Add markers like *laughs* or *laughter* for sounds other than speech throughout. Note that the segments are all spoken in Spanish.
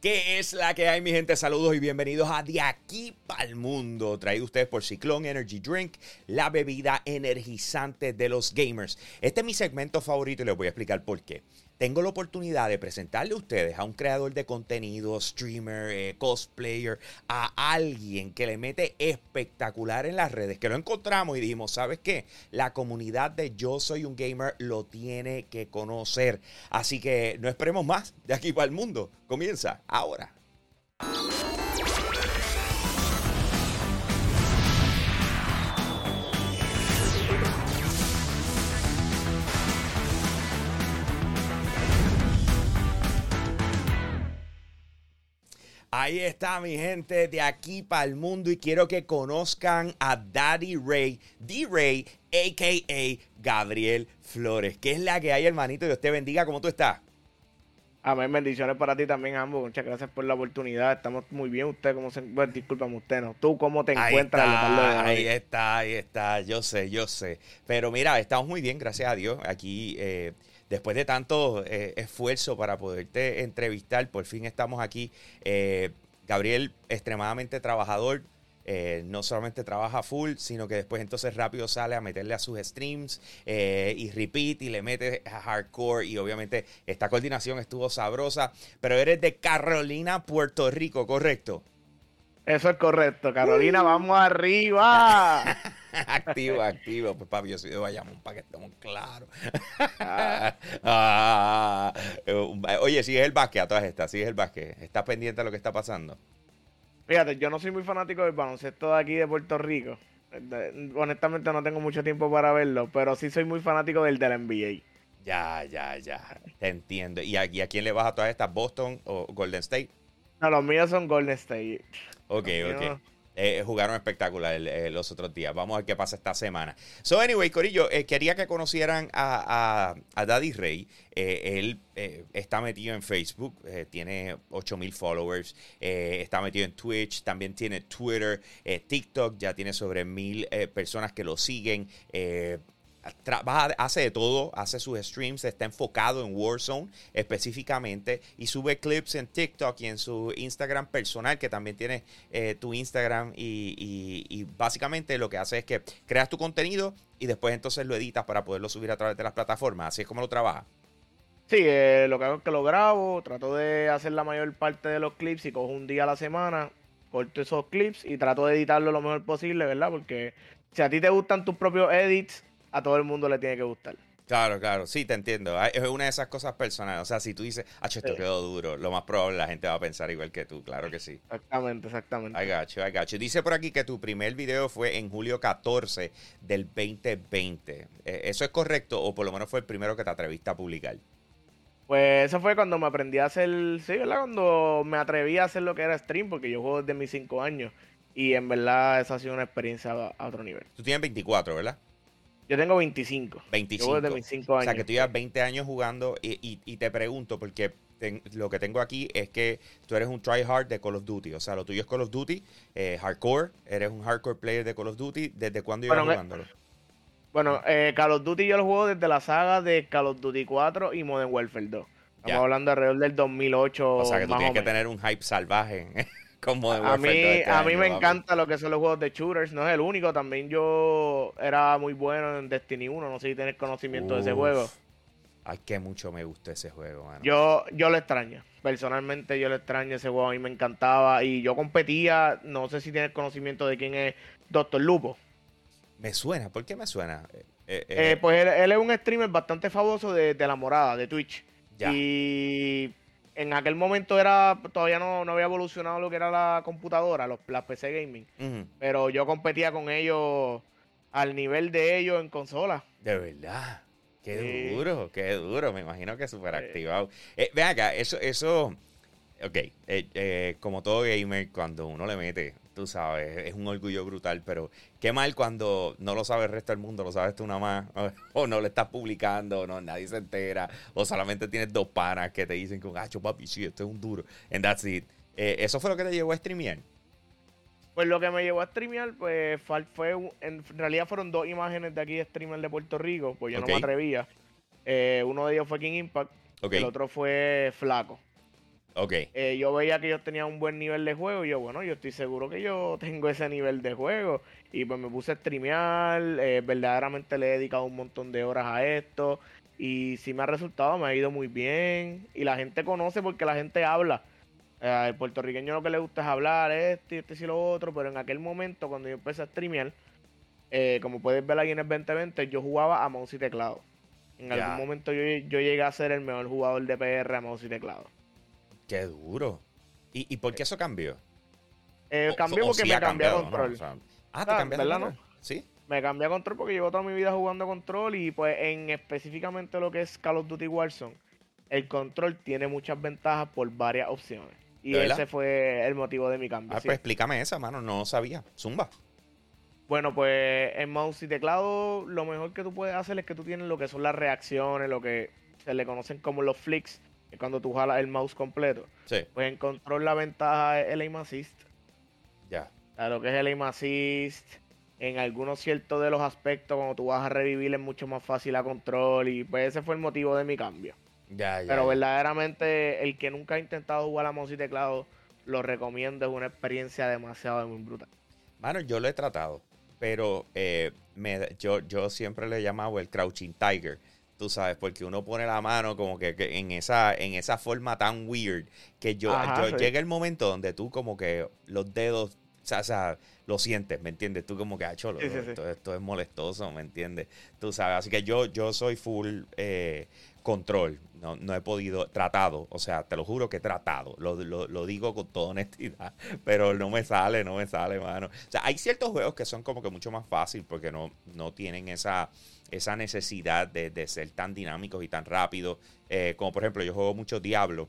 ¿Qué es la que hay, mi gente? Saludos y bienvenidos a De Aquí para el Mundo, traído ustedes por Ciclón Energy Drink, la bebida energizante de los gamers. Este es mi segmento favorito y les voy a explicar por qué tengo la oportunidad de presentarle a ustedes a un creador de contenido, streamer, eh, cosplayer, a alguien que le mete espectacular en las redes, que lo encontramos y dijimos, ¿sabes qué? La comunidad de Yo Soy un Gamer lo tiene que conocer. Así que no esperemos más de aquí para el mundo. Comienza ahora. Ahí está mi gente de aquí para el mundo y quiero que conozcan a Daddy Ray, D-Ray, a.k.a. Gabriel Flores. ¿Qué es la que hay, hermanito? Dios te bendiga. ¿Cómo tú estás? Amén, bendiciones para ti también, ambos. Muchas gracias por la oportunidad. Estamos muy bien. Usted, ¿cómo se bueno, Discúlpame, usted no. ¿Tú cómo te encuentras? ahí está, ahí está. Yo sé, yo sé. Pero mira, estamos muy bien, gracias a Dios. Aquí eh, después de tanto eh, esfuerzo para poderte entrevistar, por fin estamos aquí. Eh, Gabriel, extremadamente trabajador. Eh, no solamente trabaja full, sino que después entonces rápido sale a meterle a sus streams y repeat y le mete a hardcore y obviamente esta coordinación estuvo sabrosa, pero eres de Carolina, Puerto Rico, ¿correcto? Eso es correcto, Carolina, vamos arriba. *laughs* *laughs* activo, activo. Pues papi, yo soy de Bayamón para que estemos claros. *laughs* Ah, eh, oye, sigue el básquet a todas estas, sigue el básquet. ¿Estás pendiente de lo que está pasando? Fíjate, yo no soy muy fanático del baloncesto de aquí de Puerto Rico. Honestamente no tengo mucho tiempo para verlo, pero sí soy muy fanático del de la NBA. Ya, ya, ya. Te entiendo. ¿Y a, a quién le vas a todas estas? ¿Boston o Golden State? No, los míos son Golden State. Ok, ok. Eh, jugaron espectacular eh, los otros días. Vamos a ver qué pasa esta semana. So, anyway, Corillo, eh, quería que conocieran a, Daddy Rey. él está metido en Facebook, tiene 8000 followers, está metido en Twitch, también tiene Twitter, TikTok, ya tiene sobre mil personas que lo siguen trabaja, hace de todo, hace sus streams, está enfocado en Warzone específicamente y sube clips en TikTok y en su Instagram personal, que también tiene eh, tu Instagram y, básicamente lo que hace es que creas tu contenido y después entonces lo editas para poderlo subir a través de las plataformas. Así es como lo trabaja. Sí, eh, lo que hago es que lo grabo, trato de hacer la mayor parte de los clips y cojo un día a la semana, corto esos clips y trato de editarlo lo mejor posible, ¿verdad? Porque si a ti te gustan tus propios edits, a todo el mundo le tiene que gustar. Claro, claro, sí, te entiendo. Es una de esas cosas personales. O sea, si tú dices, ah, esto quedó duro, lo más probable la gente va a pensar igual que tú, claro que sí. Exactamente, exactamente. I got you, I got you. Dice por aquí que tu primer video fue en julio 14 del 2020. Eh, ¿Eso es correcto o por lo menos fue el primero que te atreviste a publicar? Pues eso fue cuando me aprendí a hacer, sí, ¿verdad? Cuando me atreví a hacer lo que era stream, porque yo juego desde mis 5 años. Y en verdad esa ha sido una experiencia a otro nivel. Tú tienes 24, ¿verdad? Yo tengo 25. 25. Yo desde mis 5 años. O sea, que tú llevas 20 años jugando y, te pregunto, porque lo que tengo aquí es que tú eres un tryhard de Call of Duty. O sea, lo tuyo es Call of Duty, eh, hardcore. Eres un hardcore player de Call of Duty. ¿Desde cuándo ibas bueno, jugándolo? Bueno, eh, Call of Duty yo lo juego desde la saga de Call of Duty 4 y Modern Warfare 2. Estamos hablando alrededor del 2008. O sea, que tú tienes que tener un hype salvaje. *laughs* Como a mí, este a mí me encanta lo que son los juegos de shooters, no es el único, también yo era muy bueno en Destiny 1, no sé si tienes conocimiento de ese juego. Ay, que mucho me gustó ese juego, mano. Yo, yo lo extraño, personalmente yo lo extraño ese juego, a mí me encantaba y yo competía, no sé si tienes conocimiento de quién es Doctor Lupo. Me suena, ¿por qué me suena? Eh, eh, eh, pues él, es un streamer bastante famoso de, de la morada, de Twitch. Y en aquel momento era todavía no, había evolucionado lo que era la computadora, los, las PC gaming. Pero yo competía con ellos al nivel de ellos en consola. De verdad. Qué duro, qué duro. Me imagino que súper activado. Eh, ven acá, eso, eso. Ok, eh, eh, como todo gamer, cuando uno le mete tú sabes, es un orgullo brutal, pero qué mal cuando no lo sabe el resto del mundo, lo sabes tú nada más, *laughs* o, no le estás publicando, o no, nadie se entera, o solamente tienes dos panas que te dicen que, gacho, papi, sí, esto es un duro, and that's it. Eh, ¿Eso fue lo que te llevó a streamear? Pues lo que me llevó a streamear, pues fue, en realidad fueron dos imágenes de aquí de streamer de Puerto Rico, pues yo no me atrevía. Eh, uno de ellos fue King Impact, el otro fue Flaco. Ok. Eh, yo veía que ellos tenían un buen nivel de juego y yo, bueno, yo estoy seguro que yo tengo ese nivel de juego. Y pues me puse a streamear, eh, verdaderamente le he dedicado un montón de horas a esto. Y si me ha resultado, me ha ido muy bien. Y la gente conoce porque la gente habla. Eh, el puertorriqueño lo que le gusta es hablar, este, este y lo otro. Pero en aquel momento, cuando yo empecé a streamear, eh, como puedes ver ahí en el 2020, yo jugaba a mouse y teclado. En algún momento yo, llegué a ser el mejor jugador de PR a mouse y teclado. Qué duro. ¿Y, por qué eso cambió? Eh, cambió porque me cambié a control. ah, te cambiaste ¿verdad, no? Sí. Me cambié a control porque llevo toda mi vida jugando control y pues en específicamente lo que es Call of Duty Warzone, el control tiene muchas ventajas por varias opciones. Y ese fue el motivo de mi cambio. Ah, pues explícame esa, mano. No sabía. Zumba. Bueno, pues en mouse y teclado lo mejor que tú puedes hacer es que tú tienes lo que son las reacciones, lo que se le conocen como los flicks, es cuando tú jalas el mouse completo. Sí. Pues en control la ventaja es el aim assist. Ya. lo que es el aim assist. En algunos ciertos de los aspectos, cuando tú vas a revivir es mucho más fácil a control. Y pues ese fue el motivo de mi cambio. Ya, ya, Pero verdaderamente el que nunca ha intentado jugar a mouse y teclado, lo recomiendo. Es una experiencia demasiado muy brutal. Mano, yo lo he tratado pero eh, me, yo, yo siempre le he llamado el Crouching Tiger. Tú sabes, porque uno pone la mano como que, en, esa, en esa forma tan weird que yo, llega el momento donde tú como que los dedos, o sea, lo sientes, ¿me entiendes? Tú como que, ah, cholo, esto, esto, es molestoso, ¿me entiendes? Tú sabes, así que yo, yo soy full eh, control. No, no he podido, tratado, o sea, te lo juro que he tratado, lo, lo, digo con toda honestidad, *laughs* pero no me sale, no me sale, mano. O sea, hay ciertos juegos que son como que mucho más fácil porque no, no tienen esa, esa necesidad de, ser tan dinámicos y tan rápidos. Eh, como por ejemplo, yo juego mucho Diablo,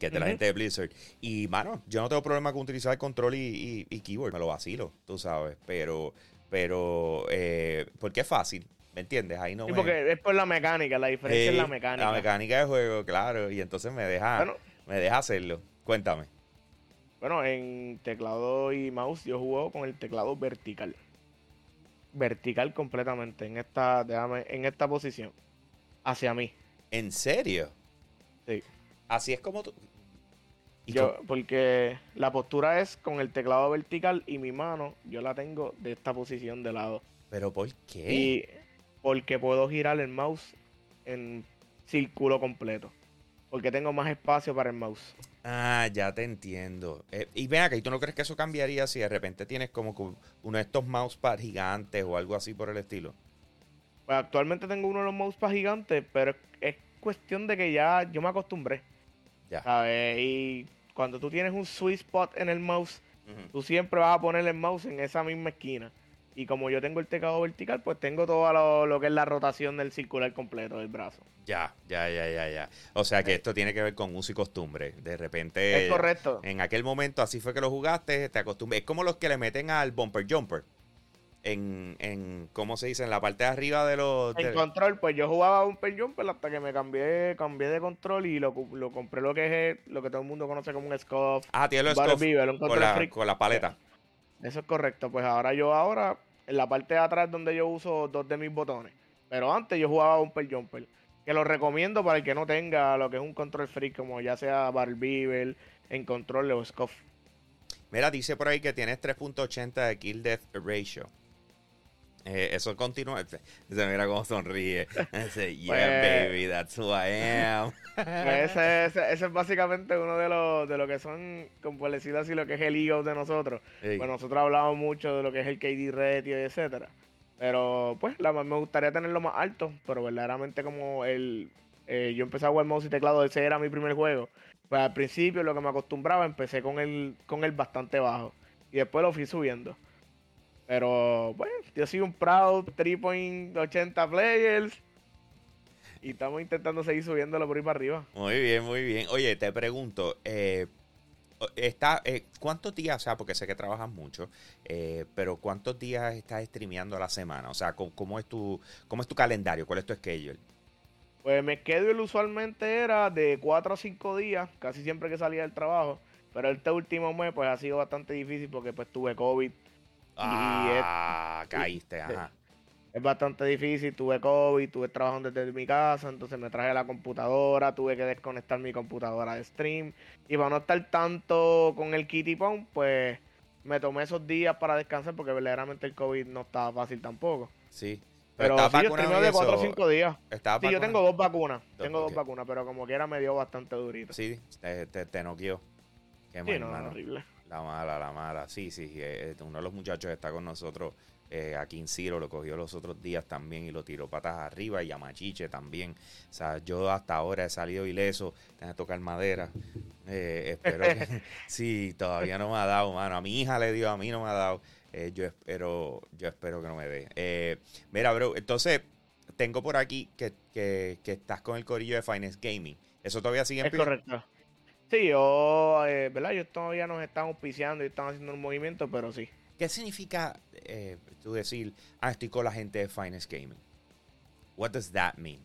que es de la gente de Blizzard. Y, mano, yo no tengo problema con utilizar control y, keyboard, me lo vacilo, tú sabes, pero, pero, eh, porque es fácil. ¿Me entiendes? Ahí no sí, porque es por la mecánica, la diferencia es la mecánica. La mecánica del juego, claro, y entonces me deja, me deja hacerlo. Cuéntame. Bueno, en teclado y mouse yo juego con el teclado vertical. Vertical completamente, en esta, déjame, en esta posición. Hacia mí. ¿En serio? Sí. Así es como tú. Yo, porque la postura es con el teclado vertical y mi mano, yo la tengo de esta posición de lado. ¿Pero por qué? Y porque puedo girar el mouse en círculo completo. Porque tengo más espacio para el mouse. Ah, ya te entiendo. Eh, y ven acá, ¿y tú no crees que eso cambiaría si de repente tienes como uno de estos mousepad gigantes o algo así por el estilo? Pues actualmente tengo uno de los mousepad gigantes, pero es cuestión de que ya yo me acostumbré. Ya. ¿Sabes? Y cuando tú tienes un sweet spot en el mouse, tú siempre vas a poner el mouse en esa misma esquina. Y como yo tengo el teclado vertical, pues tengo todo lo, que es la rotación del circular completo del brazo. Ya, ya, ya, ya, ya. O sea que esto tiene que ver con uso y costumbre. De repente. Es correcto. En aquel momento así fue que lo jugaste, te acostumbré. Es como los que le meten al bumper jumper. En, en ¿cómo se dice? En la parte de arriba de los... En control, pues yo jugaba bumper jumper hasta que me cambié cambié de control y lo, compré lo que es lo que todo el mundo conoce como un scuff. Ah, tiene el scuff con, la, con la paleta. Eso es correcto. Pues ahora yo ahora, en la parte de atrás donde yo uso dos de mis botones. Pero antes yo jugaba Bumper Jumper. Que lo recomiendo para el que no tenga lo que es un control free, como ya sea Barbivel, en control o Scuff. Mira, dice por ahí que tienes 3.80 de kill death ratio. Eh, eso continúa. Se mira cómo sonríe. *laughs* Dice, yeah, pues, baby, that's who I am. Pues ese, es básicamente uno de los de lo que son, como decir así, lo que es el ego de nosotros. Pues nosotros hablamos mucho de lo que es el KD ratio, etcétera. Pero, pues, la, me gustaría tenerlo más alto. Pero verdaderamente, como el. Eh, yo empecé a jugar mouse y teclado, ese era mi primer juego. Pues al principio, lo que me acostumbraba, empecé con el, con el bastante bajo. Y después lo fui subiendo. Pero, bueno, yo soy un proud 3.80 players. Y estamos intentando seguir subiéndolo por ahí para arriba. Muy bien, muy bien. Oye, te pregunto, eh, está, eh, ¿cuántos días, o sea, porque sé que trabajas mucho, eh, pero cuántos días estás streameando a la semana? O sea, ¿cómo, es tu, ¿cómo es tu calendario? ¿Cuál es tu schedule? Pues mi schedule usualmente era de 4 a 5 días, casi siempre que salía del trabajo. Pero este último mes, pues ha sido bastante difícil porque pues tuve COVID Ah, caíste, *laughs* ajá. es bastante difícil. Tuve COVID, tuve trabajando desde mi casa, entonces me traje la computadora, tuve que desconectar mi computadora de stream. Y para no estar tanto con el kitty pong, pues me tomé esos días para descansar porque verdaderamente el COVID no estaba fácil tampoco. Sí. Pero, sí, yo de 4 o 5 días. Sí, yo tengo dos vacunas. tengo dos vacunas, pero como quiera me dio bastante durito. Sí, te, te, te noqueó. Qué sí, no, horrible. La mala, la mala. Sí, sí. Eh, uno de los muchachos está con nosotros eh, aquí en Ciro, lo cogió los otros días también y lo tiró patas arriba y a Machiche también. O sea, yo hasta ahora he salido ileso, tengo que tocar madera. Eh, espero que. *laughs* sí, todavía no me ha dado, mano. A mi hija le dio, a mí no me ha dado. Eh, yo espero yo espero que no me dé. mira, bro, entonces tengo por aquí que, que, estás con el corillo de Finance Gaming. ¿Eso todavía sigue en Es correcto. Sí, yo, ¿verdad? Yo todavía nos están auspiciando y están haciendo un movimiento, pero sí. ¿Qué significa eh, tú decir, ah, estoy con la gente de Finest Gaming? What does that mean?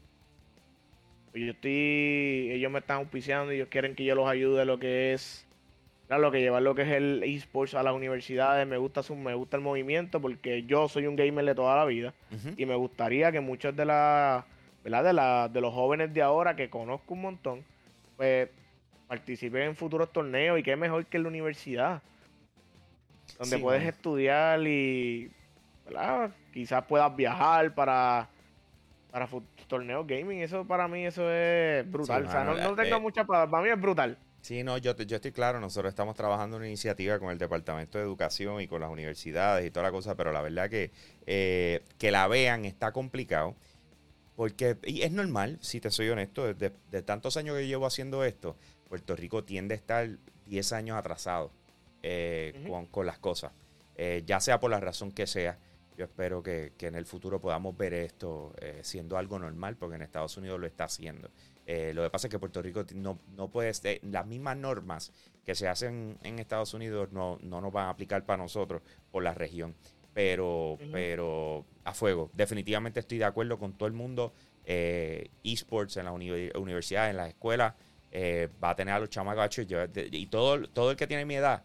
Pues yo estoy, ellos me están auspiciando y ellos quieren que yo los ayude a lo que es, lo que llevar lo que es el esports a las universidades. Me gusta su, me gusta el movimiento porque yo soy un gamer de toda la vida y me gustaría que muchos de la, ¿verdad? De, la, de los jóvenes de ahora que conozco un montón, pues participen en futuros torneos y qué mejor que en la universidad donde puedes estudiar y ¿verdad? quizás puedas viajar para para torneos gaming. Eso para mí eso es brutal. o sea, no, tengo eh, mucha para, para mí es brutal. Sí, no, yo, yo estoy claro, nosotros estamos trabajando una iniciativa con el Departamento de Educación y con las universidades y toda la cosa, pero la verdad que eh, que la vean está complicado. Porque, y es normal, si te soy honesto, de, de tantos años que llevo haciendo esto, Puerto Rico tiende a estar 10 años atrasado eh, con, las cosas. Eh, ya sea por la razón que sea, yo espero que, en el futuro podamos ver esto eh, siendo algo normal, porque en Estados Unidos lo está haciendo. lo que pasa es que Puerto Rico no, no puede ser, las mismas normas que se hacen en Estados Unidos no, no nos van a aplicar para nosotros por la región. Pero, pero a fuego, definitivamente estoy de acuerdo con todo el mundo. esports en las universidades, en las escuelas, va a tener a los chamacos y todo, todo el que tiene mi edad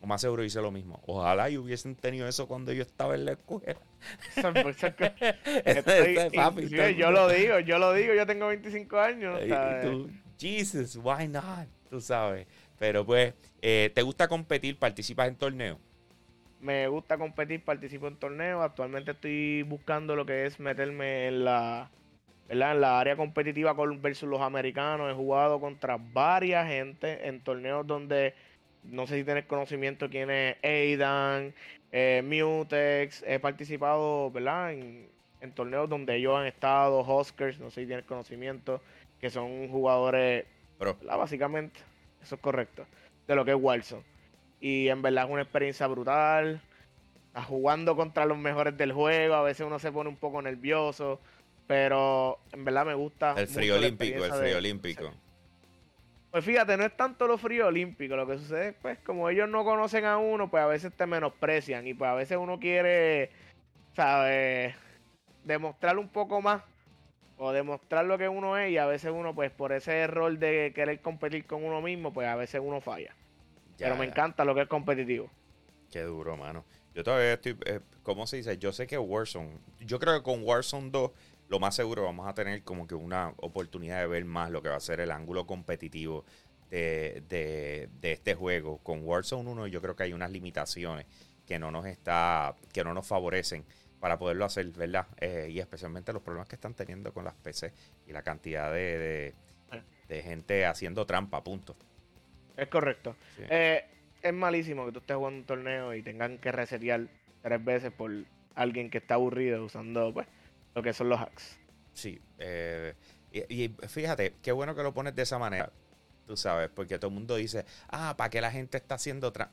o más seguro hice lo mismo. Ojalá y hubiesen tenido eso cuando yo estaba en la escuela. *laughs* yo lo digo, yo lo digo, yo tengo 25 años. Jesus, why not? Tú sabes. Pero pues, eh, ¿te gusta competir? ¿Participas en torneos? Me gusta competir, participo en torneos. Actualmente estoy buscando lo que es meterme en la, en la área competitiva versus los americanos. He jugado contra varias gente en torneos donde no sé si tienes conocimiento quién es Aidan, eh, Mutex. He participado, ¿verdad? En, torneos donde ellos han estado, Huskers, no sé si tienes conocimiento, que son jugadores, básicamente, eso es correcto, de lo que es Wilson. Y en verdad es una experiencia brutal. jugando contra los mejores del juego, a veces uno se pone un poco nervioso, pero en verdad me gusta. El frío olímpico, el frío olímpico. Pues fíjate, no es tanto lo frío olímpico, lo que sucede es, pues, como ellos no conocen a uno, pues a veces te menosprecian y pues a veces uno quiere, ¿sabes? Demostrar un poco más o demostrar lo que uno es y a veces uno, pues, por ese error de querer competir con uno mismo, pues a veces uno falla. Pero me encanta lo que es competitivo. Qué duro, mano. Yo todavía estoy, eh, ¿cómo se dice? Yo sé que Warzone, yo creo que con Warzone 2 lo más seguro vamos a tener como que una oportunidad de ver más lo que va a ser el ángulo competitivo de, de, este juego. Con Warzone 1 yo creo que hay unas limitaciones que no nos está, que no nos favorecen para poderlo hacer, ¿verdad? Eh, y especialmente los problemas que están teniendo con las PC y la cantidad de, de, gente haciendo trampa, punto. Es correcto. Eh, es malísimo que tú estés jugando un torneo y tengan que resetear tres veces por alguien que está aburrido usando, pues, lo que son los hacks. Sí, eh, y, fíjate, qué bueno que lo pones de esa manera, tú sabes, porque todo el mundo dice, ah, ¿para qué la gente está haciendo otra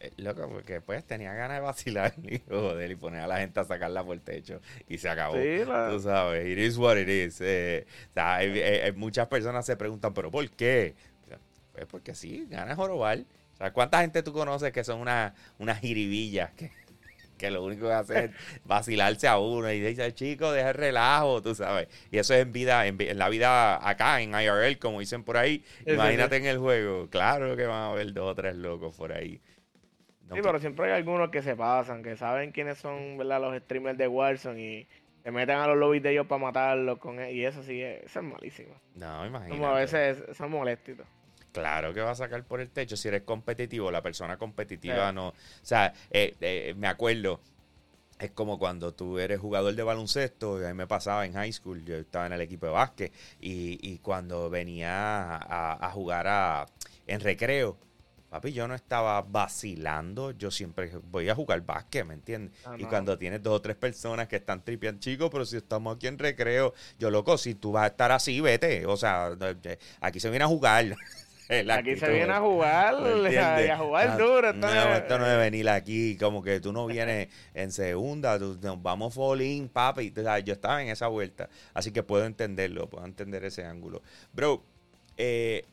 eh, loco, porque pues tenía ganas de vacilar *laughs* y joder, y poner a la gente a sacarla por el techo y se acabó. Tú sabes, it is what it is. Eh, o sea, muchas personas se preguntan, ¿pero por qué? Pues porque sí, ganas jorobar. O sea, ¿cuánta gente tú conoces que son unas una jiribillas que que lo único que hace es vacilarse a uno y dice, chico, deja el relajo, tú sabes. Y eso es en vida, en, la vida acá, en IRL, como dicen por ahí. Imagínate en el juego. Claro que van a haber dos o tres locos por ahí Sí, pero siempre hay algunos que se pasan, que saben quiénes son ¿verdad? los streamers de Warzone y se meten a los lobbies de ellos para matarlos con e, y eso sí, eso es malísimo. No, imagínate. Como a veces son molestitos. Claro que va a sacar por el techo si eres competitivo. La persona competitiva no. O sea, eh, eh, me acuerdo, es como cuando tú eres jugador de baloncesto, a mí me pasaba en high school, yo estaba en el equipo de básquet, y, y cuando venía a, a jugar a, en recreo, Papi, yo no estaba vacilando, yo siempre voy a jugar básquet, ¿me entiendes? Ah, y cuando tienes dos o tres personas que están tripeando, chicos, pero si estamos aquí en recreo, yo loco, si tú vas a estar así, vete. O sea, aquí se viene a jugar. *laughs* aquí se viene a jugar, a jugar ah, duro. Esto no, esto no es venir aquí, como que tú no vienes en segunda, nos vamos fall in, papi. yo estaba en esa vuelta, así que puedo entenderlo, puedo entender ese ángulo. Bro, eh,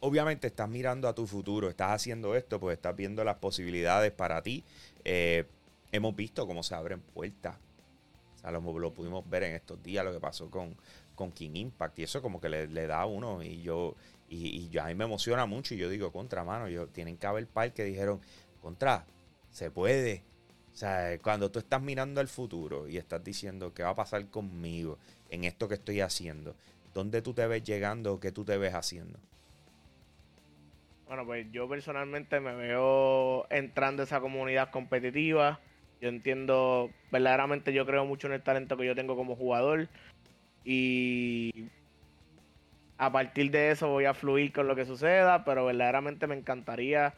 obviamente estás mirando a tu futuro, estás haciendo esto, pues estás viendo las posibilidades para ti. Eh, hemos visto cómo se abren puertas. O sea, lo, pudimos ver en estos días, lo que pasó con, con King Impact. Y eso como que le, da a uno. Y yo, y, y a mí me emociona mucho. Y yo digo, contra, mano, yo, tienen que haber par que dijeron, contra, se puede. O sea, cuando tú estás mirando al futuro y estás diciendo qué va a pasar conmigo en esto que estoy haciendo, ¿dónde tú te ves llegando? ¿Qué tú te ves haciendo? Bueno, pues yo personalmente me veo entrando a esa comunidad competitiva. Yo entiendo, verdaderamente yo creo mucho en el talento que yo tengo como jugador. Y a partir de eso voy a fluir con lo que suceda, pero verdaderamente me encantaría,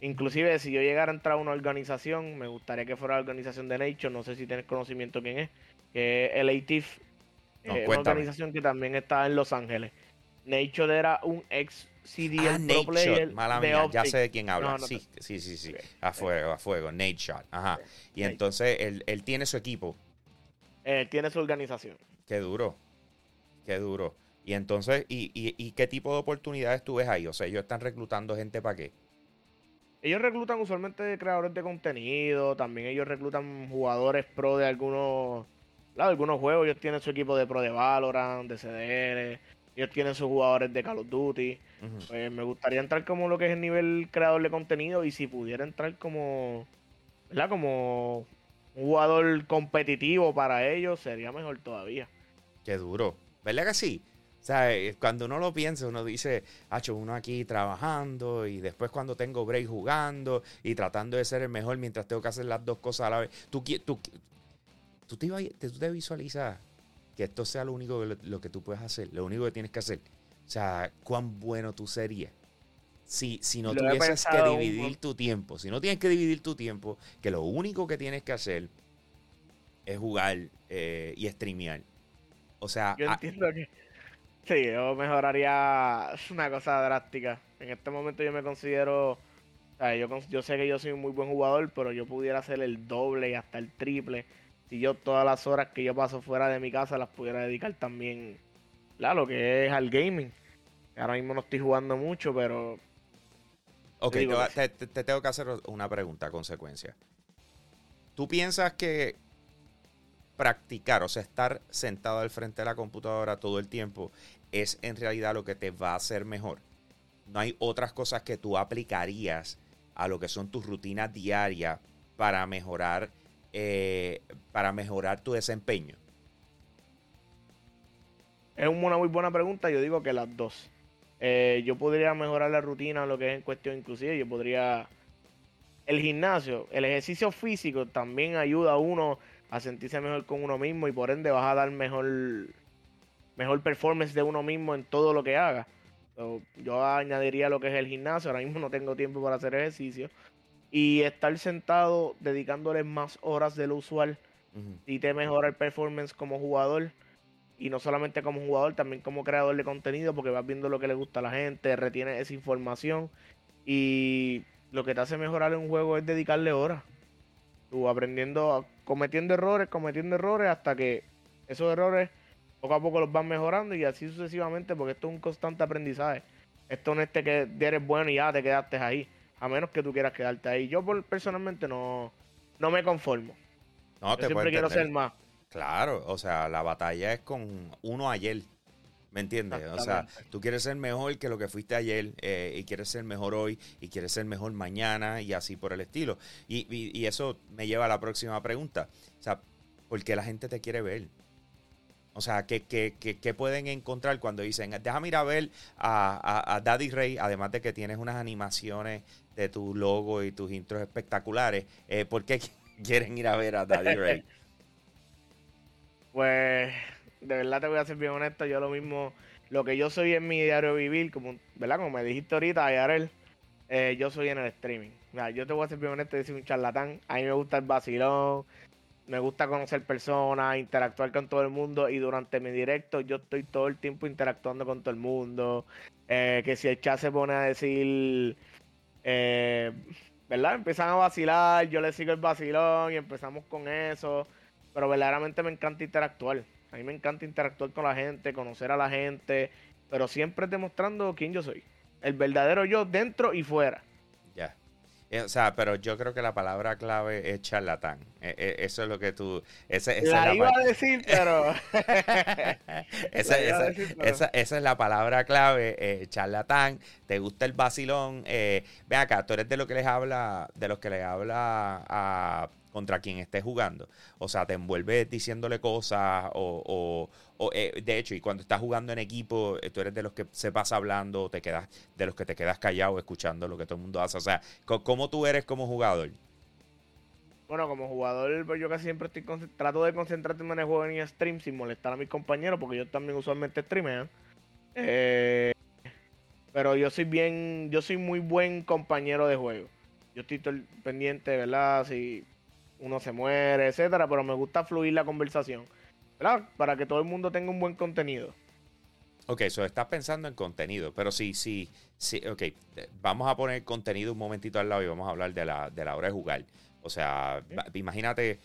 inclusive si yo llegara a entrar a una organización, me gustaría que fuera la organización de Nature, no sé si tienes conocimiento quién es, que es el ATIF, eh, una organización que también está en Los Ángeles. Nature era un ex CDL ah, Pro Player Mala mía, ya sé de quién habla. sí, sí, sí, sí, A fuego, a fuego. Nate Shot. Ajá. Y entonces él, él, tiene su equipo. Él tiene su organización. Qué duro. Qué duro. Y entonces, ¿y, y, y qué tipo de oportunidades tú ves ahí? O sea, ellos están reclutando gente para qué? Ellos reclutan usualmente creadores de contenido, también ellos reclutan jugadores pro de algunos, claro, algunos juegos, ellos tienen su equipo de pro de Valorant, de CDR, ellos tienen sus jugadores de Call of Duty. Pues me gustaría entrar como lo que es el nivel creador de contenido y si pudiera entrar como, ¿verdad? Como un jugador competitivo para ellos sería mejor todavía. Qué duro. ¿Verdad que sí? O sea, eh, cuando uno lo piensa, uno dice, hacho, uno aquí trabajando y después cuando tengo break jugando y tratando de ser el mejor mientras tengo que hacer las dos cosas a la vez. Tú, tú, tú, te, tú te visualizas que esto sea lo único que, lo, que tú puedes hacer, lo único que tienes que hacer. O sea, cuán bueno tú serías. Si, si no tuvieses que dividir tu tiempo, si no tienes que dividir tu tiempo, que lo único que tienes que hacer es jugar eh, y streamear. O sea, yo entiendo que sí, yo mejoraría una cosa drástica. En este momento yo me considero, o sea, yo, yo sé que yo soy un muy buen jugador, pero yo pudiera hacer el doble y hasta el triple si yo todas las horas que yo paso fuera de mi casa las pudiera dedicar también a lo que es al gaming. Ahora mismo no estoy jugando mucho, pero... Ok, te, tengo que hacer una pregunta consecuencia. ¿Tú piensas que practicar, o sea, estar sentado al frente de la computadora todo el tiempo es en realidad lo que te va a hacer mejor? ¿No hay otras cosas que tú aplicarías a lo que son tus rutinas diarias para mejorar eh, para mejorar tu desempeño? Es una muy buena pregunta. Yo digo que las dos. Eh, yo podría mejorar la rutina, lo que es en cuestión, inclusive. Yo podría. El gimnasio, el ejercicio físico también ayuda a uno a sentirse mejor con uno mismo y por ende vas a dar mejor, mejor performance de uno mismo en todo lo que haga. yo añadiría lo que es el gimnasio. Ahora mismo no tengo tiempo para hacer ejercicio y estar sentado dedicándole más horas de lo usual y te mejora el performance como jugador y no solamente como jugador, también como creador de contenido porque vas viendo lo que le gusta a la gente, retiene esa información y lo que te hace mejorar en un juego es dedicarle horas. Tú aprendiendo, cometiendo errores, cometiendo errores hasta que esos errores poco a poco los van mejorando y así sucesivamente porque esto es un constante aprendizaje. Esto no es que eres bueno y ya te quedaste ahí a menos que tú quieras quedarte ahí. Yo personalmente no, no me conformo. No, te siempre quiero ser más. Claro, o sea, la batalla es con uno ayer. ¿Me entiendes? O sea, tú quieres ser mejor que lo que fuiste ayer eh, y quieres ser mejor hoy y quieres ser mejor mañana y así por el estilo. Y, y, eso me lleva a la próxima pregunta. O sea, ¿por qué la gente te quiere ver? O sea, ¿qué, qué, qué, pueden encontrar cuando dicen, déjame ir a ver a, a, Daddy Ray, además de que tienes unas animaciones de tu logo y tus intros espectaculares, eh, ¿por qué *laughs* quieren ir a ver a Daddy Ray? *laughs* Pues, de verdad te voy a ser bien honesto, yo lo mismo, lo que yo soy en mi diario vivir, como, ¿verdad? Como me dijiste ahorita, Ayarel, eh, yo soy en el streaming. yo te voy a ser bien honesto y decir un charlatán, a mí me gusta el vacilón, me gusta conocer personas, interactuar con todo el mundo y durante mi directo yo estoy todo el tiempo interactuando con todo el mundo. Eh, que si el chat se pone a decir, eh, ¿verdad? Empiezan a vacilar, yo le sigo el vacilón y empezamos con eso. Pero verdaderamente me encanta interactuar. A mí me encanta interactuar con la gente, conocer a la gente, pero siempre demostrando quién yo soy. El verdadero yo dentro y fuera. Eh, o sea, pero yo creo que la palabra clave es charlatán. Eh, eh, eso es lo que tú. Esa, la, iba a decir, pero. *laughs* esa, esa, esa, es la palabra clave, charlatán. Te gusta el vacilón. Eh, ve acá, tú eres de lo que les habla, de los que les habla a contra quien esté jugando. O sea, te envuelves diciéndole cosas o, o, eh, de hecho, y cuando estás jugando en equipo, eh, tú eres de los que se pasa hablando, te quedas, de los que te quedas callado escuchando lo que todo el mundo hace. O sea, ¿cómo tú eres como jugador? Bueno, como jugador, pues yo casi siempre estoy trato de concentrarme en el juego en stream sin molestar a mis compañeros, porque yo también usualmente streamean. Eh, pero yo soy bien, yo soy muy buen compañero de juego. Yo estoy pendiente, ¿verdad? Si uno se muere, etcétera, pero me gusta fluir la conversación, ¿verdad? Para que todo el mundo tenga un buen contenido. Ok, eso estás pensando en contenido, pero sí, sí, sí, ok, vamos a poner contenido un momentito al lado y vamos a hablar de la, de la hora de jugar. O sea, imagínate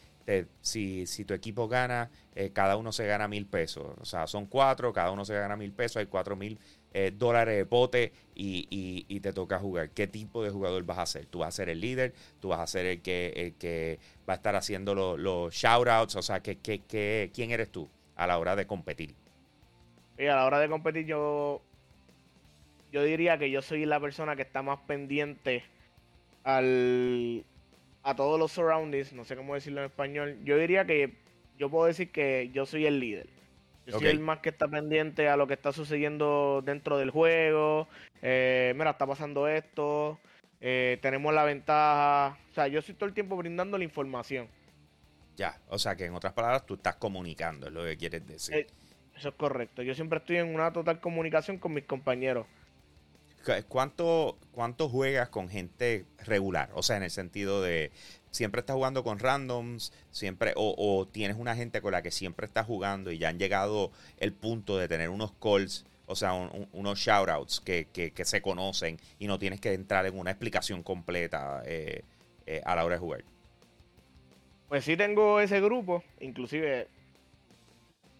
si, si, tu equipo gana, eh, cada uno se gana mil pesos. O sea, son cuatro, cada uno se gana mil pesos, hay cuatro mil eh, dólares de pote y, te toca jugar. ¿Qué tipo de jugador vas a ser? ¿Tú vas a ser el líder? ¿Tú vas a ser el que, el que va a estar haciendo los, los shoutouts? O sea, ¿qué, qué, quién eres tú a la hora de competir? Y a la hora de competir yo, yo diría que yo soy la persona que está más pendiente al, a todos los surroundings, no sé cómo decirlo en español. Yo diría que yo puedo decir que yo soy el líder. Yo soy el más que está pendiente a lo que está sucediendo dentro del juego. Eh, mira, está pasando esto. Eh, tenemos la ventaja. O sea, yo estoy todo el tiempo brindando la información. Ya, o sea que en otras palabras tú estás comunicando, es lo que quieres decir. Eh, eso es correcto. Yo siempre estoy en una total comunicación con mis compañeros. ¿Cuánto, ¿Cuánto juegas con gente regular? O sea, en el sentido de, siempre estás jugando con randoms, siempre, o, tienes una gente con la que siempre estás jugando y ya han llegado el punto de tener unos calls, o sea, unos shoutouts que, que, se conocen y no tienes que entrar en una explicación completa eh, eh, a la hora de jugar. Pues sí tengo ese grupo, inclusive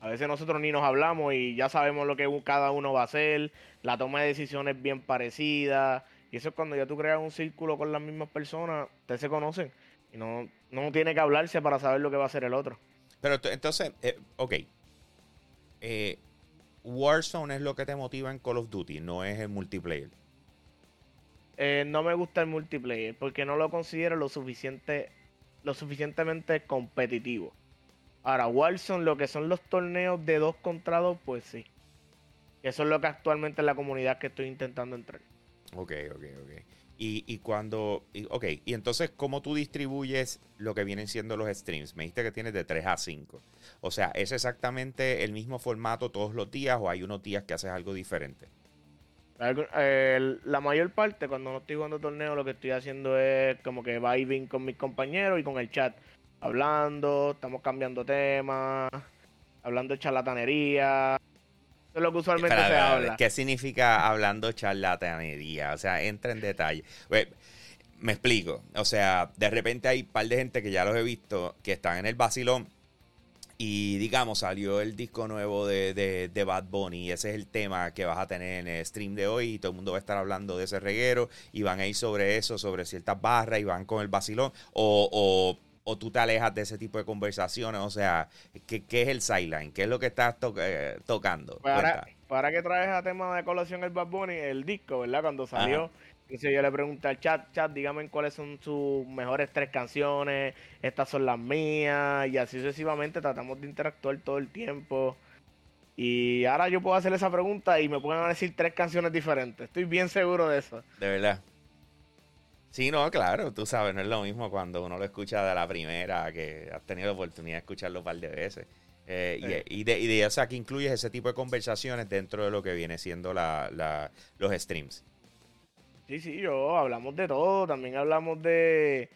a veces nosotros ni nos hablamos y ya sabemos lo que cada uno va a hacer, la toma de decisiones bien parecida, y eso es cuando ya tú creas un círculo con las mismas personas, ustedes se conocen y no, no tiene que hablarse para saber lo que va a hacer el otro. Pero entonces, eh, ok. Eh, Warzone es lo que te motiva en Call of Duty, no es el multiplayer. Eh, no me gusta el multiplayer porque no lo considero lo suficiente lo suficientemente competitivo. Ahora, Warzone, lo que son los torneos de dos contra dos, pues sí. Eso es lo que actualmente es la comunidad que estoy intentando entrar. Ok, ok, ok. Y, y cuando, ok, y entonces, ¿cómo tú distribuyes lo que vienen siendo los streams? Me dijiste que tienes de 3 a 5. O sea, ¿es exactamente el mismo formato todos los días o hay unos días que haces algo diferente? la mayor parte, cuando no estoy jugando torneo, lo que estoy haciendo es como que vibing con mis compañeros y con el chat. Hablando, estamos cambiando temas, hablando de charlatanería, es lo que usualmente se habla. ¿Qué significa hablando charlatanería? O sea, entra en detalle. Pues, me explico. O sea, de repente hay un par de gente que ya los he visto que están en el vacilón. Y digamos, salió el disco nuevo de, de, Bad Bunny. Y ese es el tema que vas a tener en el stream de hoy. Y todo el mundo va a estar hablando de ese reguero. Y van a ir sobre eso, sobre ciertas barras. Y van con el vacilón. O, o o tú te alejas de ese tipo de conversaciones? O sea, ¿qué, es el sideline? ¿Qué es lo que estás eh, tocando? Para, para que traes a tema de colación el Bad Bunny, el disco, ¿verdad? Cuando salió, yo le pregunté al chat, chat, dígame cuáles son sus mejores tres canciones, estas son las mías, y así sucesivamente tratamos de interactuar todo el tiempo. Y ahora yo puedo hacer esa pregunta y me pueden decir tres canciones diferentes. Estoy bien seguro de eso. De verdad. Sí, no, claro, tú sabes, no es lo mismo cuando uno lo escucha de la primera, que has tenido la oportunidad de escucharlo un par de veces. Eh, y, de, y de, o sea, que incluyes ese tipo de conversaciones dentro de lo que viene siendo la, los streams. Sí, sí, yo hablamos de todo, también hablamos de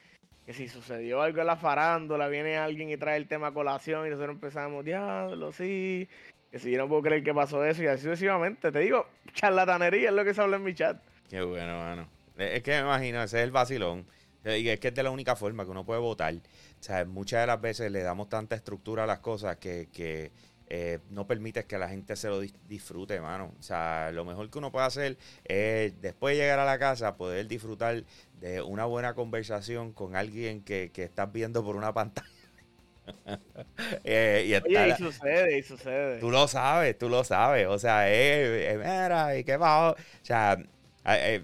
que si sucedió algo en la farándula, viene alguien y trae el tema a colación y nosotros empezamos, diablo, sí, que si yo no puedo creer que pasó eso y así sucesivamente. Te digo, charlatanería es lo que se habla en mi chat. Qué bueno, mano. Es que me imagino, ese es el vacilón. Y es que es de la única forma que uno puede votar. O sea, muchas de las veces le damos tanta estructura a las cosas que, que eh, no permites que la gente se lo disfrute, mano. O sea, lo mejor que uno puede hacer es, después de llegar a la casa, poder disfrutar de una buena conversación con alguien que, que estás viendo por una pantalla. *laughs* eh, y Oye, y sucede, y sucede. Tú lo sabes, tú lo sabes. O sea, eh, eh mira, y qué bajo. O sea, eh,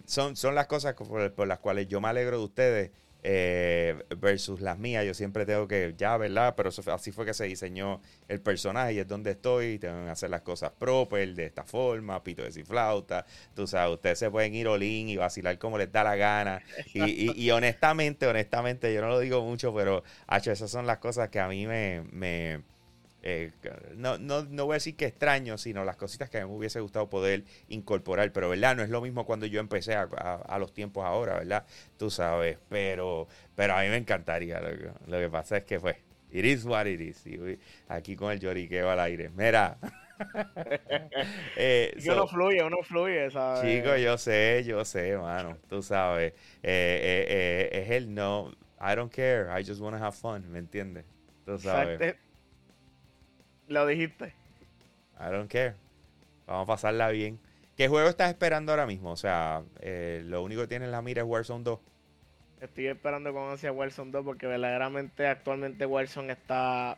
son, son las cosas por, las cuales yo me alegro de ustedes eh, versus las mías. Yo siempre tengo que, ya, ¿verdad? Pero así fue que se diseñó el personaje y es donde estoy. Tengo que hacer las cosas propias de esta forma, pito de flauta. Tú sabes, ustedes se pueden ir olín y vacilar como les da la gana. Y, y, honestamente, honestamente, yo no lo digo mucho, pero, hacho, esas son las cosas que a mí me, me eh, no, no, no, voy a decir que extraño, sino las cositas que a mí me hubiese gustado poder incorporar. Pero, ¿verdad? No es lo mismo cuando yo empecé a, los tiempos ahora, ¿verdad? Tú sabes. Pero, pero a mí me encantaría. Lo que, pasa es que, fue it is what it is. aquí con el lloriqueo al aire. Mira. *laughs* eh, uno fluye, uno fluye, ¿sabes? Chico, yo sé, yo sé, mano. Tú sabes. Eh, eh, es el no. I don't care. I just want to have fun. ¿Me entiendes? Tú sabes. Lo dijiste. I don't care. Vamos a pasarla bien. ¿Qué juego estás esperando ahora mismo? O sea, eh, lo único que tienes en la mira es Warzone 2. Estoy esperando con ansia Warzone 2 porque verdaderamente actualmente Warzone está,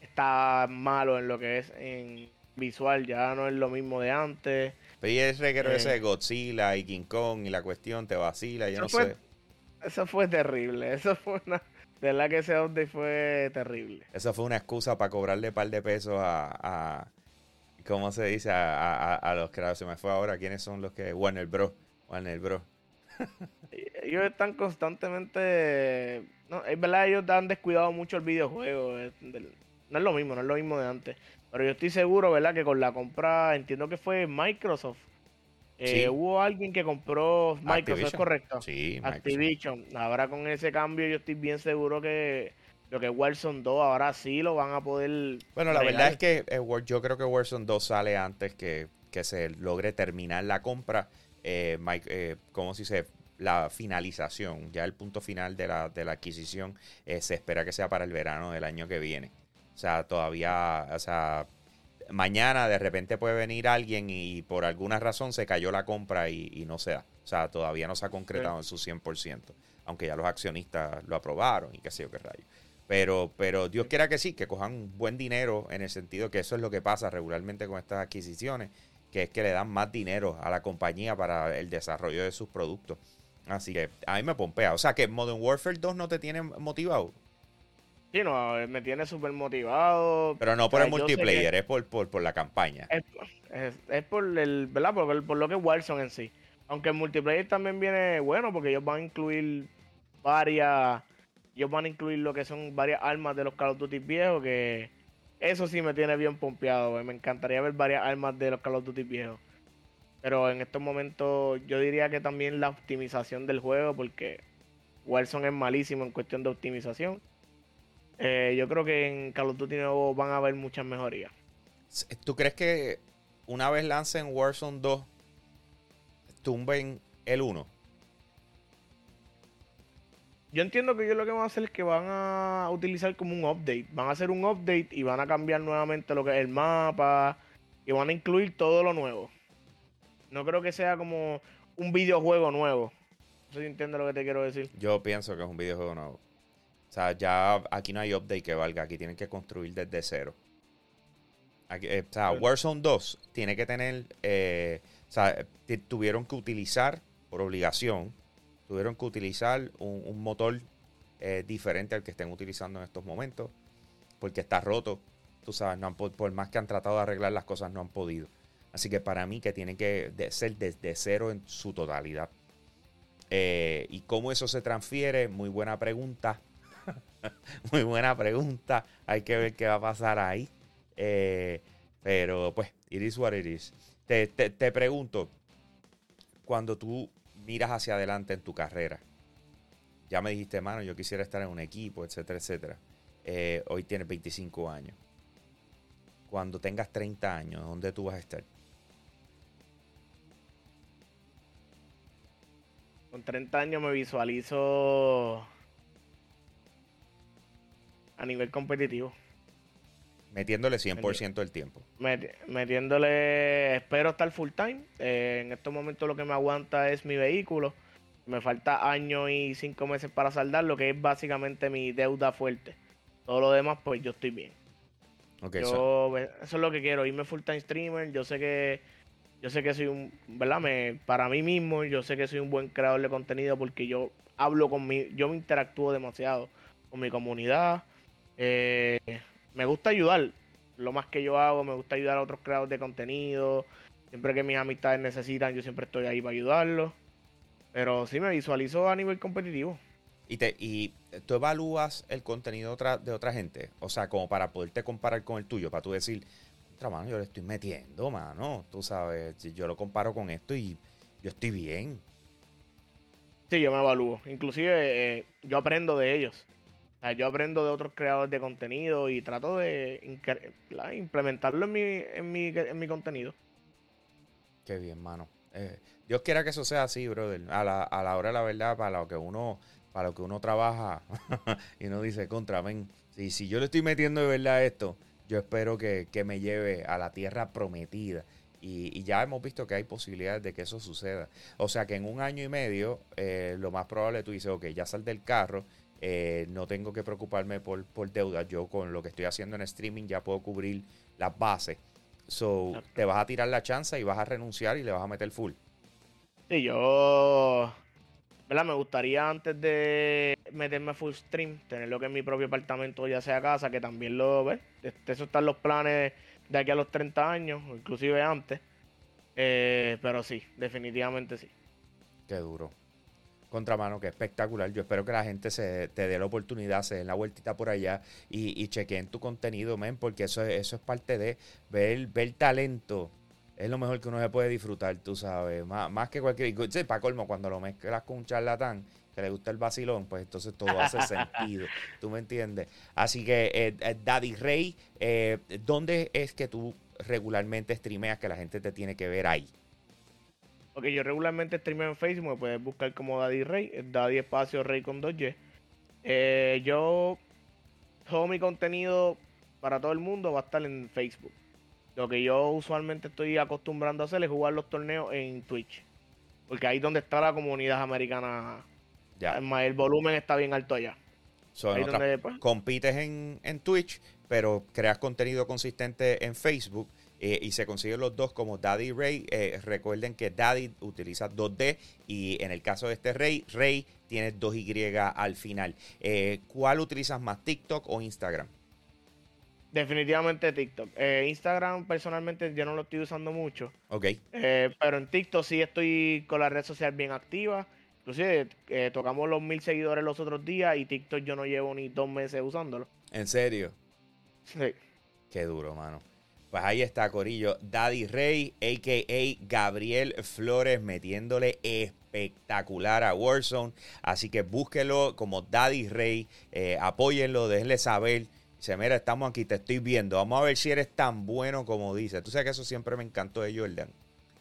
está malo en lo que es en visual. Ya no es lo mismo de antes. Pero y ese reguero ese de Godzilla y King Kong y la cuestión te vacila, yo no sé. Eso fue terrible. Eso fue una de verdad que ese update fue terrible. Eso fue una excusa para cobrarle un par de pesos a, ¿cómo se dice? A, a, los creadores. Se me fue ahora. ¿Quiénes son los que? Warner Bros. Warner Bros. *laughs* ellos están constantemente... No, es verdad, ellos han descuidado mucho el videojuego. No es lo mismo, no es lo mismo de antes. Pero yo estoy seguro, ¿verdad? Que con la compra, entiendo que fue Microsoft eh, hubo alguien que compró Microsoft, ¿es correcto? Sí, Activision. Ahora con ese cambio yo estoy bien seguro que lo que es Warzone 2 ahora sí lo van a poder... Bueno, la verdad es que eh, yo creo que Warzone 2 sale antes que, se logre terminar la compra. Eh, eh como si se la finalización, ya el punto final de la, de la adquisición se espera que sea para el verano del año que viene. O sea, todavía, o sea, mañana de repente puede venir alguien y por alguna razón se cayó la compra y, no se da. O sea, todavía no se ha concretado en su 100%, aunque ya los accionistas lo aprobaron y qué sé yo qué rayo. Pero, pero Dios quiera que sí, que cojan buen dinero en el sentido que eso es lo que pasa regularmente con estas adquisiciones, que es que le dan más dinero a la compañía para el desarrollo de sus productos. Así que a mí me pompea. O sea que Modern Warfare 2 no te tiene motivado. Sí, no, me tiene súper motivado. Pero no por el multiplayer, es por, por, la campaña. Es, por el, ¿verdad? Por, lo que es Warzone en sí. Aunque el multiplayer también viene bueno porque ellos van a incluir varias, ellos van a incluir lo que son varias armas de los Call of Duty viejos que eso sí me tiene bien pompeado. Me encantaría ver varias armas de los Call of Duty viejos. Pero en estos momentos yo diría que también la optimización del juego porque Warzone es malísimo en cuestión de optimización. Eh, yo creo que en Call of Duty nuevo van a haber muchas mejorías. ¿Tú crees que una vez lancen Warzone 2, tumben el 1? Yo entiendo que ellos lo que van a hacer es que van a utilizar como un update. Van a hacer un update y van a cambiar nuevamente lo que es el mapa y van a incluir todo lo nuevo. No creo que sea como un videojuego nuevo. No sé si entiendes lo que te quiero decir. Yo pienso que es un videojuego nuevo. O sea, ya aquí no hay update que valga. Aquí tienen que construir desde cero. Eh, o sea, Warzone 2 tiene que tener. Eh, o sea, tuvieron que utilizar, por obligación, tuvieron que utilizar un, motor eh, diferente al que estén utilizando en estos momentos. Porque está roto. Tú sabes, no por, más que han tratado de arreglar las cosas, no han podido. Así que para mí que tiene que ser desde cero en su totalidad. ¿Y cómo eso se transfiere? Muy buena pregunta. *laughs* Muy buena pregunta. Hay que ver qué va a pasar ahí. Eh, pero pues, it is what it is. Te, pregunto, cuando tú miras hacia adelante en tu carrera, ya me dijiste, mano, yo quisiera estar en un equipo, etcétera, etcétera. Eh, hoy tienes 25 años. Cuando tengas 30 años, ¿dónde tú vas a estar? Con 30 años me visualizo a nivel competitivo. Metiéndole 100% del tiempo. metiéndole, espero estar full time. Eh, en estos momentos lo que me aguanta es mi vehículo. Me falta año y cinco meses para saldar, lo que es básicamente mi deuda fuerte. Todo lo demás, pues yo estoy bien. Okay, Eso es lo que quiero, irme full time streamer. Yo sé que yo sé que soy un, ¿verdad? Me, para mí mismo, yo sé que soy un buen creador de contenido porque yo hablo con mi, yo me interactúo demasiado con mi comunidad. Eh, me gusta ayudar. Lo más que yo hago, me gusta ayudar a otros creadores de contenido. Siempre que mis amistades necesitan, yo siempre estoy ahí para ayudarlos. Pero sí me visualizo a nivel competitivo. ¿Y, te, y tú evalúas el contenido de otra, de otra gente? O sea, como para poderte comparar con el tuyo, para tú decir, otra mano, yo le estoy metiendo, mano. Tú sabes, yo lo comparo con esto y yo estoy bien. Sí, yo me evalúo. Inclusive eh, yo aprendo de ellos yo aprendo de otros creadores de contenido y trato de implementarlo en mi, en mi, en mi contenido. Qué bien, mano. Eh, Dios quiera que eso sea así, brother. A la, a la hora la verdad, para lo que uno, para lo que uno trabaja *laughs* y uno dice, contra, ven, si, si yo le estoy metiendo de verdad esto, yo espero que, me lleve a la tierra prometida. Y, ya hemos visto que hay posibilidades de que eso suceda. O sea que en un año y medio, eh, lo más probable tú dices, ok, ya sal del carro eh, no tengo que preocuparme por, por deuda. Yo con lo que estoy haciendo en streaming ya puedo cubrir las bases. So, te vas a tirar la chance y vas a renunciar y le vas a meter full. Sí, yo. ¿verdad? Me gustaría antes de meterme full stream, tenerlo que en mi propio apartamento, ya sea casa, que también lo. ¿ves? Eso están los planes de aquí a los 30 años, inclusive antes. Eh, pero sí, definitivamente sí. Qué duro contramano, que espectacular. Yo espero que la gente se te dé la oportunidad, se den la vueltita por allá y, y chequeen tu contenido, men, porque eso, eso es parte de ver, ver talento. Es lo mejor que uno se puede disfrutar, tú sabes. Más, más que cualquier. Sí, para colmo, cuando lo mezclas con un charlatán que le gusta el vacilón, pues entonces todo hace *laughs* sentido. ¿Tú me entiendes? Así que, eh, eh, Daddy Rey, eh, ¿dónde es que tú regularmente streameas que la gente te tiene que ver ahí? Porque yo regularmente streameo en Facebook, me puedes buscar como Daddy Rey, Daddy Espacio Rey con 2Y. Eh, yo, todo mi contenido para todo el mundo va a estar en Facebook. Lo que yo usualmente estoy acostumbrando a hacer es jugar los torneos en Twitch. Porque ahí es donde está la comunidad americana. Ya. El volumen está bien alto allá. Pues, compites en, en Twitch, pero creas contenido consistente en Facebook eh, y se consiguen los dos como Daddy Ray. Eh, recuerden que Daddy utiliza 2D y en el caso de este Ray, Ray tiene 2Y al final. Eh, ¿Cuál utilizas más, TikTok o Instagram? Definitivamente TikTok. Instagram personalmente yo no lo estoy usando mucho. Ok. pero en TikTok sí estoy con la red social bien activa. Inclusive tocamos los mil seguidores los otros días y TikTok yo no llevo ni dos meses usándolo. ¿En serio? Sí. Qué duro, mano. Pues ahí está, Corillo. Daddy Rey, a.k.a. Gabriel Flores, metiéndole espectacular a Warzone. Así que búsquelo como Daddy Rey. Eh, apóyenlo, déjenle saber. Dice, mira, estamos aquí, te estoy viendo. Vamos a ver si eres tan bueno como dice. Tú sabes que eso siempre me encantó de Jordan,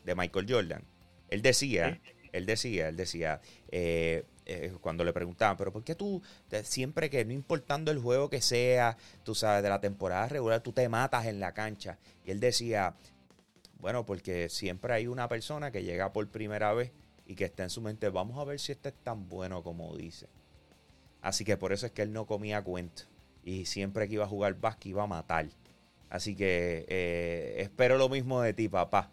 de Michael Jordan. Él decía, él decía, él decía, eh, eh, cuando le preguntaban, pero ¿por qué tú siempre que no importando el juego que sea, tú sabes, de la temporada regular, tú te matas en la cancha? Y él decía, bueno, porque siempre hay una persona que llega por primera vez y que está en su mente, vamos a ver si este es tan bueno como dice. Así que por eso es que él no comía cuento. Y siempre que iba a jugar básquet iba a matar. Así que eh, espero lo mismo de ti, papá.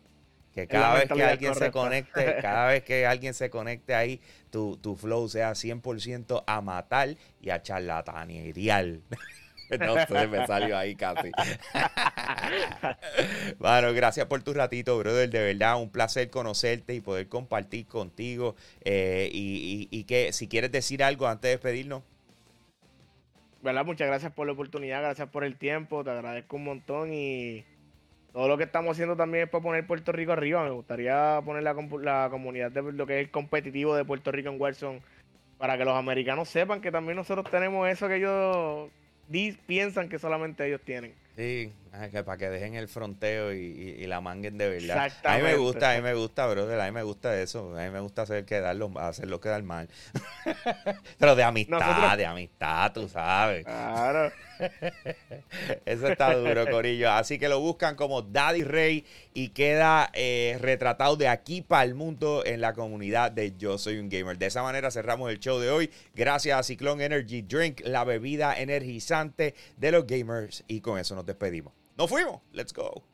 Que cada vez que alguien se conecte, *laughs* cada vez que alguien se conecte ahí, tu, tu flow sea 100% a matar y a charlatanear. *laughs* No, se me salió ahí casi. *laughs* bueno, gracias por tu ratito, brother. De verdad, un placer conocerte y poder compartir contigo. Eh, y, que si quieres decir algo antes de despedirnos. ¿Verdad? Muchas gracias por la oportunidad, gracias por el tiempo, te agradezco un montón y todo lo que estamos haciendo también es para poner Puerto Rico arriba. Me gustaría poner la, la comunidad de lo que es competitivo de Puerto Rico en Warzone para que los americanos sepan que también nosotros tenemos eso que ellos piensan que solamente ellos tienen. Sí, para que dejen el fronteo y, la manguen de verdad. A mí me gusta, a mí me gusta, brother, a mí me gusta eso. A mí me gusta hacer quedarlo, hacerlo quedar mal. *laughs* Pero de amistad, de amistad, tú sabes. Claro. *laughs* Eso está duro, Corillo. Así que lo buscan como Daddy Rey y queda eh, retratado de aquí para el mundo en la comunidad de Yo Soy un Gamer. De esa manera cerramos el show de hoy. Gracias a Ciclone Energy Drink, la bebida energizante de los gamers. Y con eso nos despedimos. Nos fuimos. Let's go.